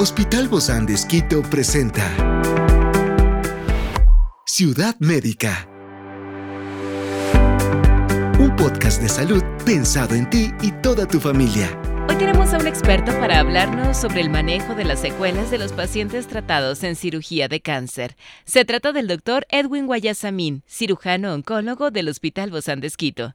Hospital Bozán de Esquito presenta Ciudad Médica. Un podcast de salud pensado en ti y toda tu familia. Hoy tenemos a un experto para hablarnos sobre el manejo de las secuelas de los pacientes tratados en cirugía de cáncer. Se trata del doctor Edwin Guayasamín, cirujano oncólogo del Hospital Bozán de Esquito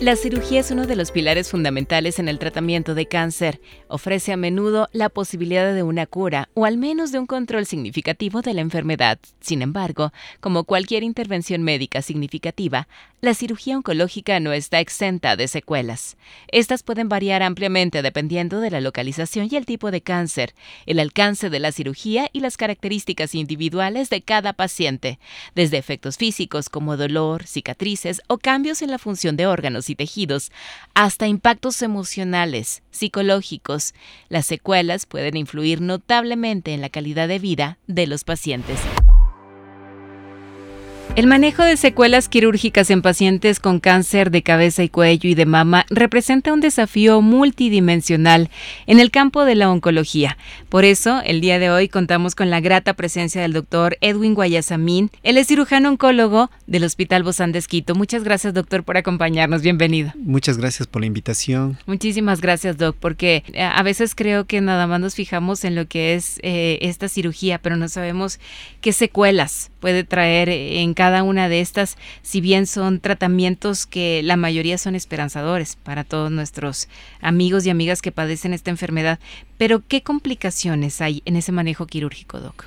La cirugía es uno de los pilares fundamentales en el tratamiento de cáncer. Ofrece a menudo la posibilidad de una cura o al menos de un control significativo de la enfermedad. Sin embargo, como cualquier intervención médica significativa, la cirugía oncológica no está exenta de secuelas. Estas pueden variar ampliamente dependiendo de la localización y el tipo de cáncer, el alcance de la cirugía y las características individuales de cada paciente, desde efectos físicos como dolor, cicatrices o cambios en la función de órganos y tejidos, hasta impactos emocionales, psicológicos. Las secuelas pueden influir notablemente en la calidad de vida de los pacientes. El manejo de secuelas quirúrgicas en pacientes con cáncer de cabeza y cuello y de mama representa un desafío multidimensional en el campo de la oncología. Por eso, el día de hoy contamos con la grata presencia del doctor Edwin Guayasamín. Él es cirujano oncólogo del Hospital Bozán de Esquito. Muchas gracias, doctor, por acompañarnos. Bienvenido. Muchas gracias por la invitación. Muchísimas gracias, doc, porque eh, a veces creo que nada más nos fijamos en lo que es eh, esta cirugía, pero no sabemos qué secuelas puede traer en cada una de estas, si bien son tratamientos que la mayoría son esperanzadores para todos nuestros amigos y amigas que padecen esta enfermedad. Pero, ¿qué complicaciones hay en ese manejo quirúrgico, Doc?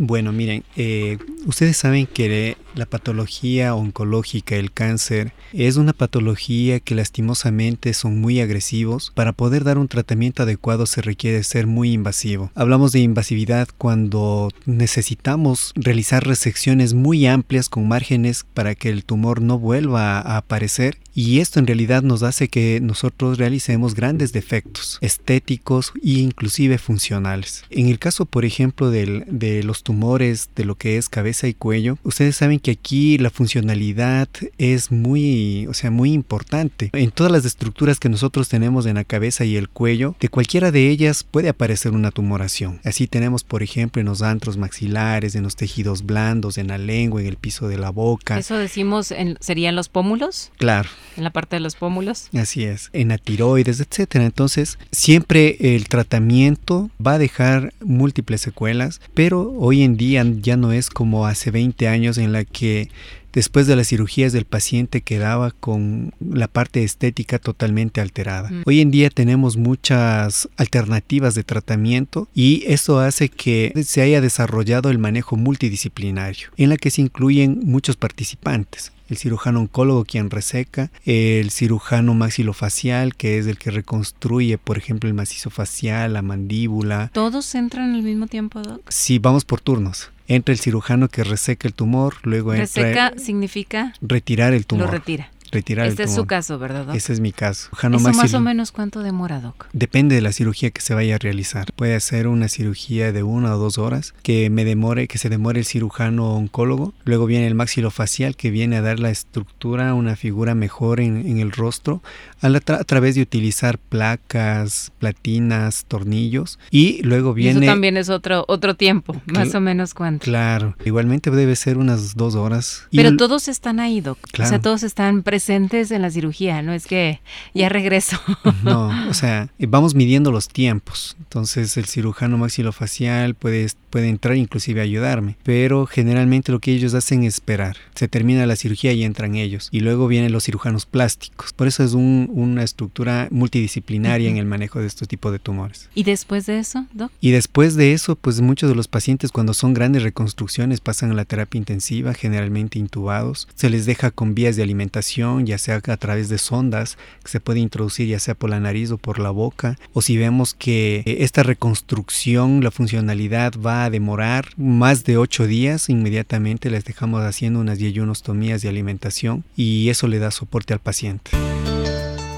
Bueno, miren, eh, ustedes saben que la patología oncológica, el cáncer, es una patología que lastimosamente son muy agresivos. Para poder dar un tratamiento adecuado se requiere ser muy invasivo. Hablamos de invasividad cuando necesitamos realizar resecciones muy amplias con márgenes para que el tumor no vuelva a aparecer y esto en realidad nos hace que nosotros realicemos grandes defectos estéticos e inclusive funcionales. En el caso, por ejemplo, de los tumores de lo que es cabeza y cuello, ustedes saben que aquí la funcionalidad es muy, o sea, muy importante. En todas las estructuras que nosotros tenemos en la cabeza y el cuello, de cualquiera de ellas puede aparecer una tumoración. Así tenemos, por ejemplo, en los antros maxilares, en los tejidos blandos, en la lengua, en el piso de la boca. ¿Eso decimos serían los pómulos? Claro en la parte de los pómulos. Así es, en la tiroides, etcétera. Entonces, siempre el tratamiento va a dejar múltiples secuelas, pero hoy en día ya no es como hace 20 años en la que después de las cirugías del paciente quedaba con la parte estética totalmente alterada. Mm. Hoy en día tenemos muchas alternativas de tratamiento y eso hace que se haya desarrollado el manejo multidisciplinario, en la que se incluyen muchos participantes el cirujano oncólogo quien reseca, el cirujano maxilofacial que es el que reconstruye, por ejemplo, el macizo facial, la mandíbula. ¿Todos entran al mismo tiempo, Doc? Sí, vamos por turnos. Entra el cirujano que reseca el tumor, luego entra... ¿Reseca significa? Retirar el tumor. Lo retira retirar este es su caso, ¿verdad, Doc? Ese es mi caso. ¿Eso más o menos cuánto demora, Doc? Depende de la cirugía que se vaya a realizar. Puede ser una cirugía de una o dos horas que me demore, que se demore el cirujano oncólogo. Luego viene el maxilofacial que viene a dar la estructura, una figura mejor en, el rostro a, a, través de utilizar placas, platinas, tornillos. Y luego viene... eso también es otro, otro tiempo, más o menos cuánto. Claro, igualmente debe ser unas dos horas. Pero todos están ahí, Doc. O sea, todos están presentes presentes en la cirugía, no es que ya regreso. No, o sea, vamos midiendo los tiempos. Entonces el cirujano maxilofacial puede, puede entrar inclusive a ayudarme, pero generalmente lo que ellos hacen es esperar. Se termina la cirugía y entran ellos. Y luego vienen los cirujanos plásticos. Por eso es una estructura multidisciplinaria en el manejo de estos tipos de tumores. ¿Y después de eso, Doc? Y después de eso, pues muchos de los pacientes cuando son grandes reconstrucciones pasan a la terapia intensiva, generalmente intubados. Se les deja con vías de alimentación ya sea a través de sondas que se puede introducir ya sea por la nariz o por la boca, o si vemos que eh, esta reconstrucción, la funcionalidad va a demorar más de 8 días, inmediatamente les dejamos haciendo unas yeyunostomías de alimentación y eso le da soporte al paciente.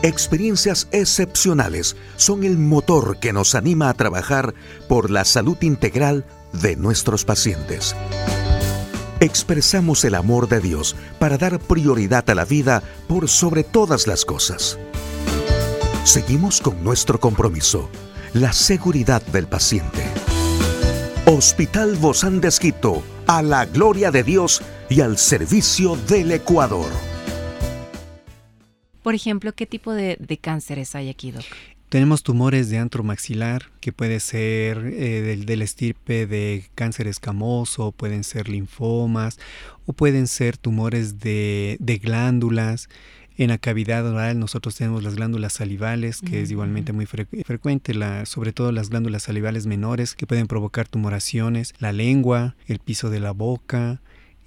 Experiencias excepcionales son el motor que nos anima a trabajar por la salud integral de nuestros pacientes. Expresamos el amor de Dios para dar prioridad a la vida por sobre todas las cosas. Seguimos con nuestro compromiso, la seguridad del paciente. Hospital Bozán de Esquito, a la gloria de Dios y al servicio del Ecuador. Por ejemplo, ¿qué tipo de, cánceres hay aquí, Doc? Tenemos tumores de antromaxilar, que puede ser eh, del, del, estirpe de cáncer escamoso, pueden ser linfomas o pueden ser tumores de, de glándulas. En la cavidad oral nosotros tenemos las glándulas salivales, que es igualmente muy frecuente, la, sobre todo las glándulas salivales menores que pueden provocar tumoraciones, la lengua, el piso de la boca,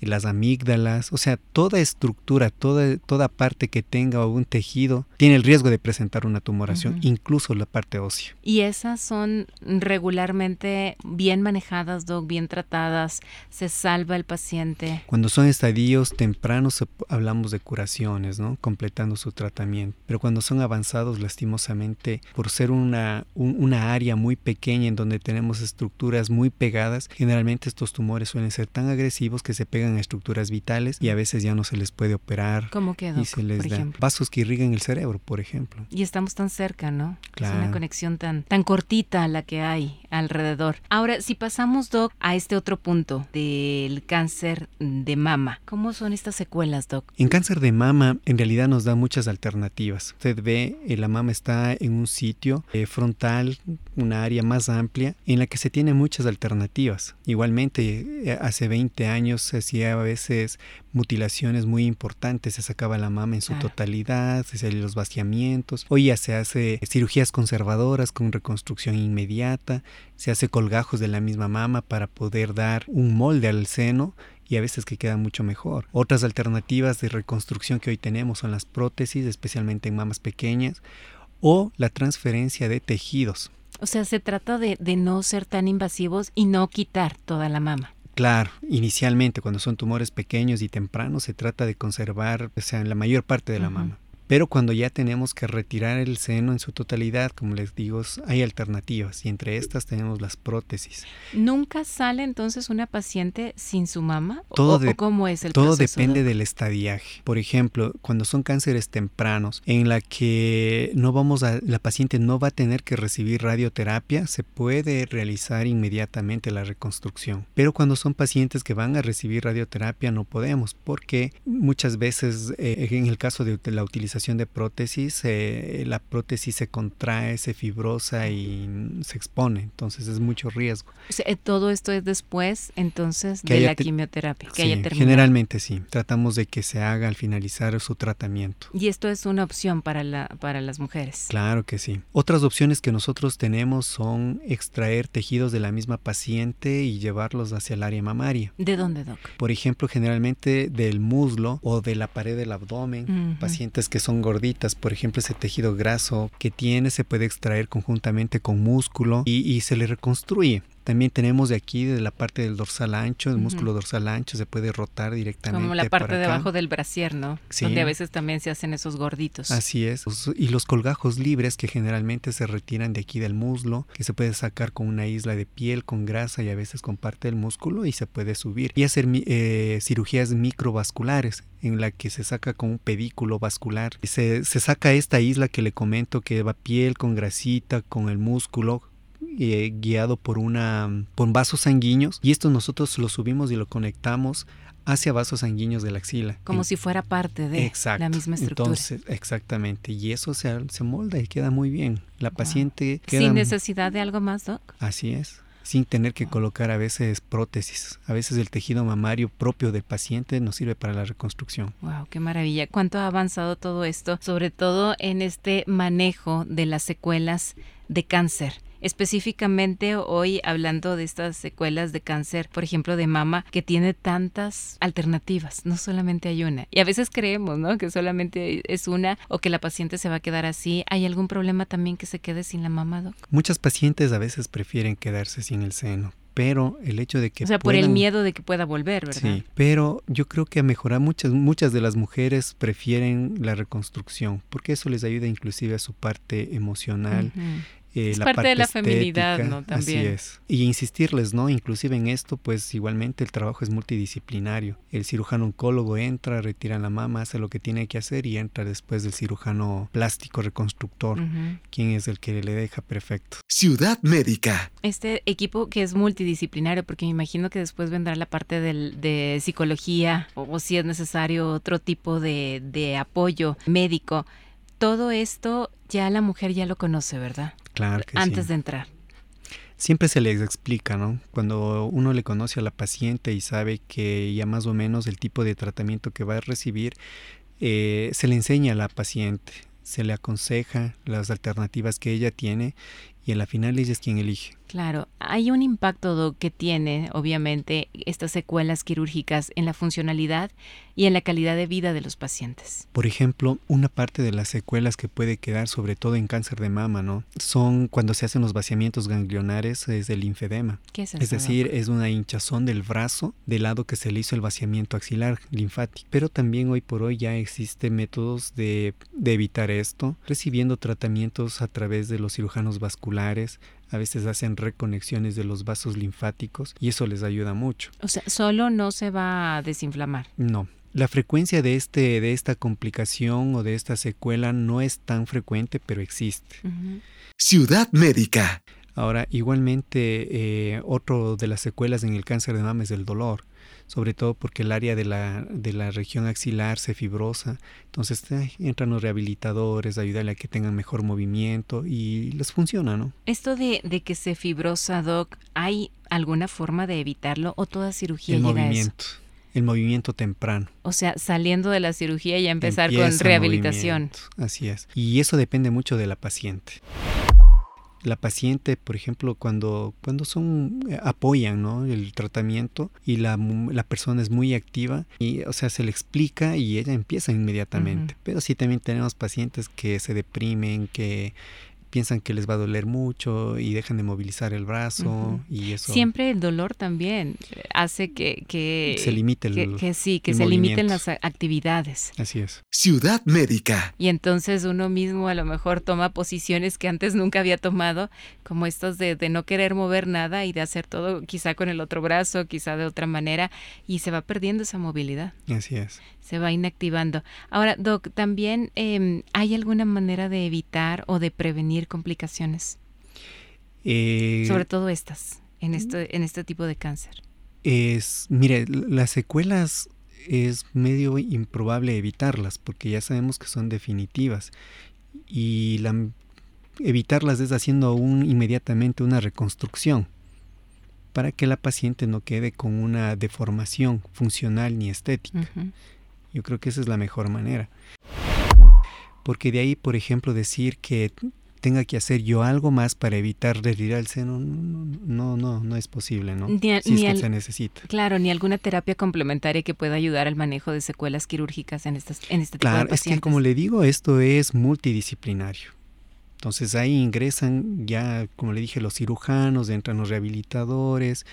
las amígdalas, o sea, toda estructura, toda, toda parte que tenga un tejido tiene el riesgo de presentar una tumoración, incluso la parte ósea. ¿Y esas son regularmente bien manejadas, Doc, bien tratadas? ¿Se salva el paciente? Cuando son estadios tempranos hablamos de curaciones, ¿no? Completando su tratamiento. Pero cuando son avanzados, lastimosamente, por ser una, una área muy pequeña en donde tenemos estructuras muy pegadas, generalmente estos tumores suelen ser tan agresivos que se pegan estructuras vitales y a veces ya no se les puede operar. ¿Cómo quedó? Y se les da vasos que irrigan el cerebro, por ejemplo. Y estamos tan cerca, ¿no? Claro. Es una conexión tan, tan cortita la que hay alrededor. Ahora, si pasamos, Doc, a este otro punto del cáncer de mama, ¿cómo son estas secuelas, Doc? En cáncer de mama, en realidad nos da muchas alternativas. Usted ve, eh, la mama está en un sitio eh, frontal, una área más amplia, en la que se tiene muchas alternativas. Igualmente, eh, hace 20 años se hacía a veces mutilaciones muy importantes, se sacaba la mama en su totalidad, se hacían los vaciamientos. Hoy ya se hace cirugías conservadoras con reconstrucción inmediata, se hace colgajos de la misma mama para poder dar un molde al seno y a veces que queda mucho mejor. Otras alternativas de reconstrucción que hoy tenemos son las prótesis, especialmente en mamas pequeñas, o la transferencia de tejidos. O sea, se trata de, de no ser tan invasivos y no quitar toda la mama. Claro, inicialmente cuando son tumores pequeños y tempranos se trata de conservar, o sea, la mayor parte de la mama. Pero cuando ya tenemos que retirar el seno en su totalidad, como les digo, hay alternativas y entre estas tenemos las prótesis. ¿Nunca sale entonces una paciente sin su mama? Todo ¿O, cómo es el Todo depende del estadiaje. Por ejemplo, cuando son cánceres tempranos, en la que no vamos a, la paciente no va a tener que recibir radioterapia, se puede realizar inmediatamente la reconstrucción. Pero cuando son pacientes que van a recibir radioterapia, no podemos, porque muchas veces, eh, en el caso de la utilización de prótesis, eh, la prótesis se contrae, se fibrosa y se expone, entonces es mucho riesgo. Eh, todo esto es después, entonces, de la quimioterapia, que haya terminado. Generalmente sí, tratamos de que se haga al finalizar su tratamiento. Y esto es una opción para, la, para las mujeres. Claro que sí. Otras opciones que nosotros tenemos son extraer tejidos de la misma paciente y llevarlos hacia el área mamaria. ¿De dónde, Doc? Por ejemplo, generalmente del muslo o de la pared del abdomen, pacientes que son gorditas, por ejemplo, ese tejido graso que tiene se puede extraer conjuntamente con músculo y, se le reconstruye. También tenemos de aquí, de la parte del dorsal ancho, el músculo dorsal ancho, se puede rotar directamente. Como la parte debajo del brasier, ¿no? Sí. Donde a veces también se hacen esos gorditos. Así es. Y los colgajos libres que generalmente se retiran de aquí del muslo, que se puede sacar con una isla de piel, con grasa y a veces con parte del músculo y se puede subir. Y hacer eh, cirugías microvasculares en la que se saca con un pedículo vascular. Se, se saca esta isla que le comento que va piel con grasita, con el músculo, eh, guiado por una por vasos sanguíneos y esto nosotros lo subimos y lo conectamos hacia vasos sanguíneos de la axila. Como si fuera parte de la misma estructura. Entonces, exactamente. Y eso se, se molda y queda muy bien. La paciente queda... Sin necesidad de algo más, Doc. Así es. Sin tener que colocar a veces prótesis. A veces el tejido mamario propio del paciente nos sirve para la reconstrucción. Wow, qué maravilla. ¿Cuánto ha avanzado todo esto? Sobre todo en este manejo de las secuelas de cáncer específicamente hoy hablando de estas secuelas de cáncer, por ejemplo, de mama, que tiene tantas alternativas, no solamente hay una. Y a veces creemos, ¿no? Que solamente es una o que la paciente se va a quedar así. ¿Hay algún problema también que se quede sin la mama, Doc? Muchas pacientes a veces prefieren quedarse sin el seno pero el hecho de que... O sea, por el miedo de que pueda volver, ¿verdad? Sí, pero yo creo que a mejorar muchas, muchas de las mujeres prefieren la reconstrucción, porque eso les ayuda inclusive a su parte emocional. Eh, es parte, de la feminidad, ¿no? También. Así es. Y insistirles, ¿no? Inclusive en esto, pues igualmente el trabajo es multidisciplinario. El cirujano oncólogo entra, retira la mama, hace lo que tiene que hacer y entra después del cirujano plástico reconstructor, quien es el que le deja perfecto. Ciudad Médica. Este equipo que es multidisciplinario, porque me imagino que después vendrá la parte de psicología o, si es necesario otro tipo de, de apoyo médico. Todo esto ya la mujer ya lo conoce, ¿verdad? Claro que Antes de entrar. Siempre se les explica, ¿no? Cuando uno le conoce a la paciente y sabe que ya más o menos el tipo de tratamiento que va a recibir, eh, se le enseña a la paciente, se le aconseja las alternativas que ella tiene y en la final ella es quien elige. Claro, hay un impacto que tiene, obviamente, estas secuelas quirúrgicas en la funcionalidad y en la calidad de vida de los pacientes. Por ejemplo, una parte de las secuelas que puede quedar, sobre todo en cáncer de mama, ¿no? Son cuando se hacen los vaciamientos ganglionares, es el linfedema. ¿Qué es eso? Es decir, es una hinchazón del brazo del lado que se le hizo el vaciamiento axilar linfático. Pero también hoy por hoy ya existen métodos de, de evitar esto, recibiendo tratamientos a través de los cirujanos vasculares, a veces hacen reconexiones de los vasos linfáticos y eso les ayuda mucho. O sea, solo no se va a desinflamar. No. La frecuencia de, este, de esta complicación o de esta secuela no es tan frecuente, pero existe. Ciudad Médica. Ahora, igualmente, eh, otro de las secuelas en el cáncer de mama es el dolor sobre todo porque el área de la, de la región axilar se fibrosa. Entonces entran los rehabilitadores, ayudarle a que tengan mejor movimiento y les funciona, ¿no? Esto de, de que se fibrosa, Doc, ¿hay alguna forma de evitarlo o toda cirugía el llega movimiento. a eso? El movimiento temprano. O sea, saliendo de la cirugía y empezar con rehabilitación. Así es. Y eso depende mucho de la paciente la paciente, por ejemplo, cuando, cuando son, eh, apoyan ¿no? el tratamiento y la, la, persona es muy activa, y, o sea, se le explica y ella empieza inmediatamente. Pero sí también tenemos pacientes que se deprimen, que piensan que les va a doler mucho y dejan de movilizar el brazo y eso siempre el dolor también hace que, que se limite el que, sí que se limiten las actividades. Así es. Ciudad médica. Y entonces uno mismo a lo mejor toma posiciones que antes nunca había tomado como estos de, de no querer mover nada y de hacer todo quizá con el otro brazo quizá de otra manera y se va perdiendo esa movilidad. Así es se va inactivando. Ahora, Doc, ¿también em, hay alguna manera de evitar o de prevenir complicaciones? Eh, Sobre todo estas, en este, en este tipo de cáncer. Es, mire, las secuelas es medio improbable evitarlas porque ya sabemos que son definitivas y la, evitarlas es haciendo un, inmediatamente una reconstrucción para que la paciente no quede con una deformación funcional ni estética. Yo creo que esa es la mejor manera. Porque de ahí, por ejemplo, decir que tenga que hacer yo algo más para evitar retirar el seno, no, no, no, es posible, ¿no? Ni, si es que se necesita. Claro, ni alguna terapia complementaria que pueda ayudar al manejo de secuelas quirúrgicas en, estas, en este tipo de pacientes. es que como le digo, esto es multidisciplinario. Entonces ahí ingresan ya, como le dije, los cirujanos, entran los rehabilitadores,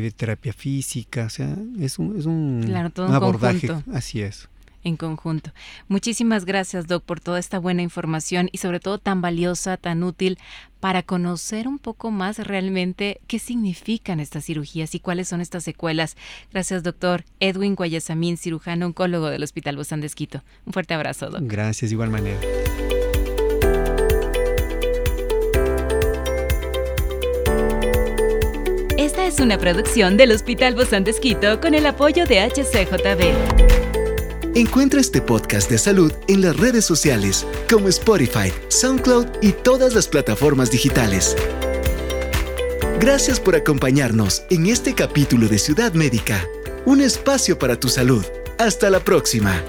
de terapia física, o sea, es un, es un, abordaje. Así es. En conjunto. Muchísimas gracias, Doc, por toda esta buena información y sobre todo tan valiosa, tan útil para conocer un poco más realmente qué significan estas cirugías y cuáles son estas secuelas. Gracias, doctor Edwin Guayasamín, cirujano oncólogo del Hospital Bozán de Esquito. Un fuerte abrazo, Doc. Gracias, igual manera. Es una producción del Hospital Bozán de Esquito con el apoyo de HCJB. Encuentra este podcast de salud en las redes sociales como Spotify, SoundCloud y todas las plataformas digitales. Gracias por acompañarnos en este capítulo de Ciudad Médica, un espacio para tu salud. Hasta la próxima.